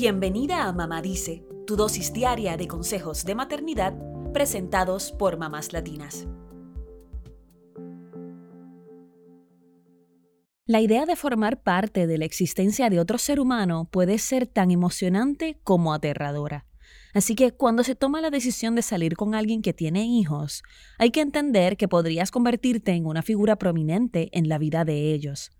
Bienvenida a Mamá Dice, tu dosis diaria de consejos de maternidad presentados por mamás latinas. La idea de formar parte de la existencia de otro ser humano puede ser tan emocionante como aterradora. Así que cuando se toma la decisión de salir con alguien que tiene hijos, hay que entender que podrías convertirte en una figura prominente en la vida de ellos.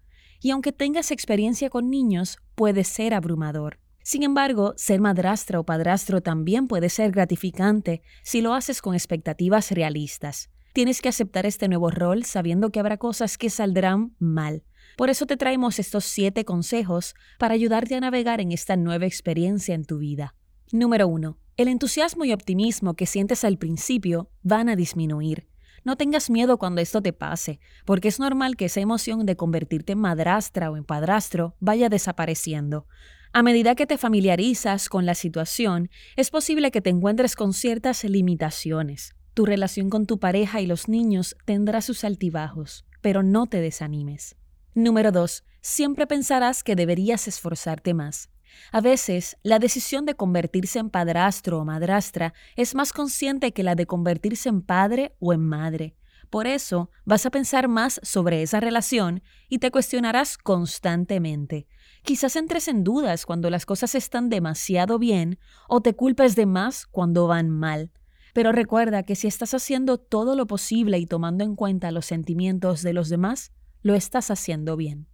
Y aunque tengas experiencia con niños, puede ser abrumador. Sin embargo, ser madrastra o padrastro también puede ser gratificante si lo haces con expectativas realistas. Tienes que aceptar este nuevo rol sabiendo que habrá cosas que saldrán mal. Por eso te traemos estos siete consejos para ayudarte a navegar en esta nueva experiencia en tu vida. Número 1. El entusiasmo y optimismo que sientes al principio van a disminuir. No tengas miedo cuando esto te pase, porque es normal que esa emoción de convertirte en madrastra o en padrastro vaya desapareciendo. A medida que te familiarizas con la situación, es posible que te encuentres con ciertas limitaciones. Tu relación con tu pareja y los niños tendrá sus altibajos, pero no te desanimes. Número 2. Siempre pensarás que deberías esforzarte más. A veces, la decisión de convertirse en padrastro o madrastra es más consciente que la de convertirse en padre o en madre. Por eso, vas a pensar más sobre esa relación y te cuestionarás constantemente. Quizás entres en dudas cuando las cosas están demasiado bien o te culpes de más cuando van mal. Pero recuerda que si estás haciendo todo lo posible y tomando en cuenta los sentimientos de los demás, lo estás haciendo bien.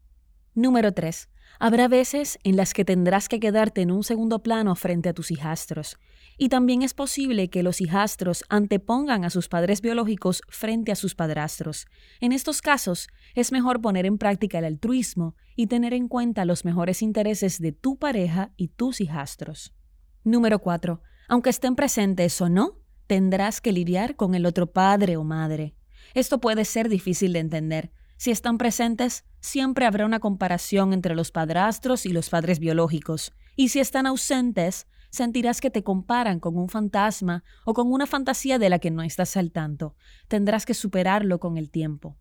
Número 3. Habrá veces en las que tendrás que quedarte en un segundo plano frente a tus hijastros, y también es posible que los hijastros antepongan a sus padres biológicos frente a sus padrastros. En estos casos, es mejor poner en práctica el altruismo y tener en cuenta los mejores intereses de tu pareja y tus hijastros. Número 4. Aunque estén presentes o no, tendrás que lidiar con el otro padre o madre. Esto puede ser difícil de entender, si están presentes, siempre habrá una comparación entre los padrastros y los padres biológicos, y si están ausentes, sentirás que te comparan con un fantasma o con una fantasía de la que no estás al tanto. Tendrás que superarlo con el tiempo.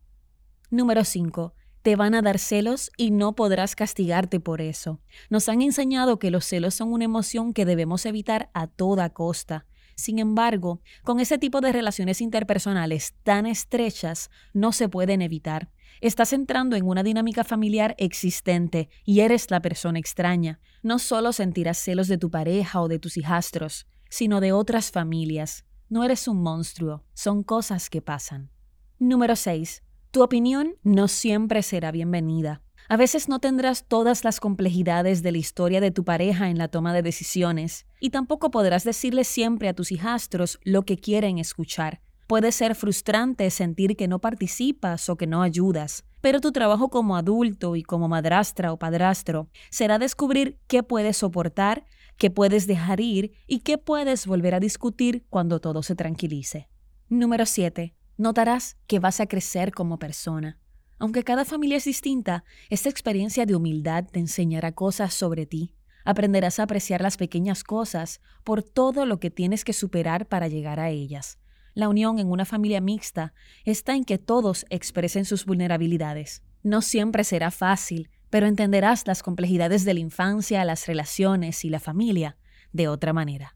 Número 5. Te van a dar celos y no podrás castigarte por eso. Nos han enseñado que los celos son una emoción que debemos evitar a toda costa. Sin embargo, con ese tipo de relaciones interpersonales tan estrechas no se pueden evitar. Estás entrando en una dinámica familiar existente y eres la persona extraña. No solo sentirás celos de tu pareja o de tus hijastros, sino de otras familias. No eres un monstruo, son cosas que pasan. Número 6. Tu opinión no siempre será bienvenida. A veces no tendrás todas las complejidades de la historia de tu pareja en la toma de decisiones, y tampoco podrás decirle siempre a tus hijastros lo que quieren escuchar. Puede ser frustrante sentir que no participas o que no ayudas, pero tu trabajo como adulto y como madrastra o padrastro será descubrir qué puedes soportar, qué puedes dejar ir y qué puedes volver a discutir cuando todo se tranquilice. Número 7. Notarás que vas a crecer como persona. Aunque cada familia es distinta, esta experiencia de humildad te enseñará cosas sobre ti. Aprenderás a apreciar las pequeñas cosas por todo lo que tienes que superar para llegar a ellas. La unión en una familia mixta está en que todos expresen sus vulnerabilidades. No siempre será fácil, pero entenderás las complejidades de la infancia, las relaciones y la familia de otra manera.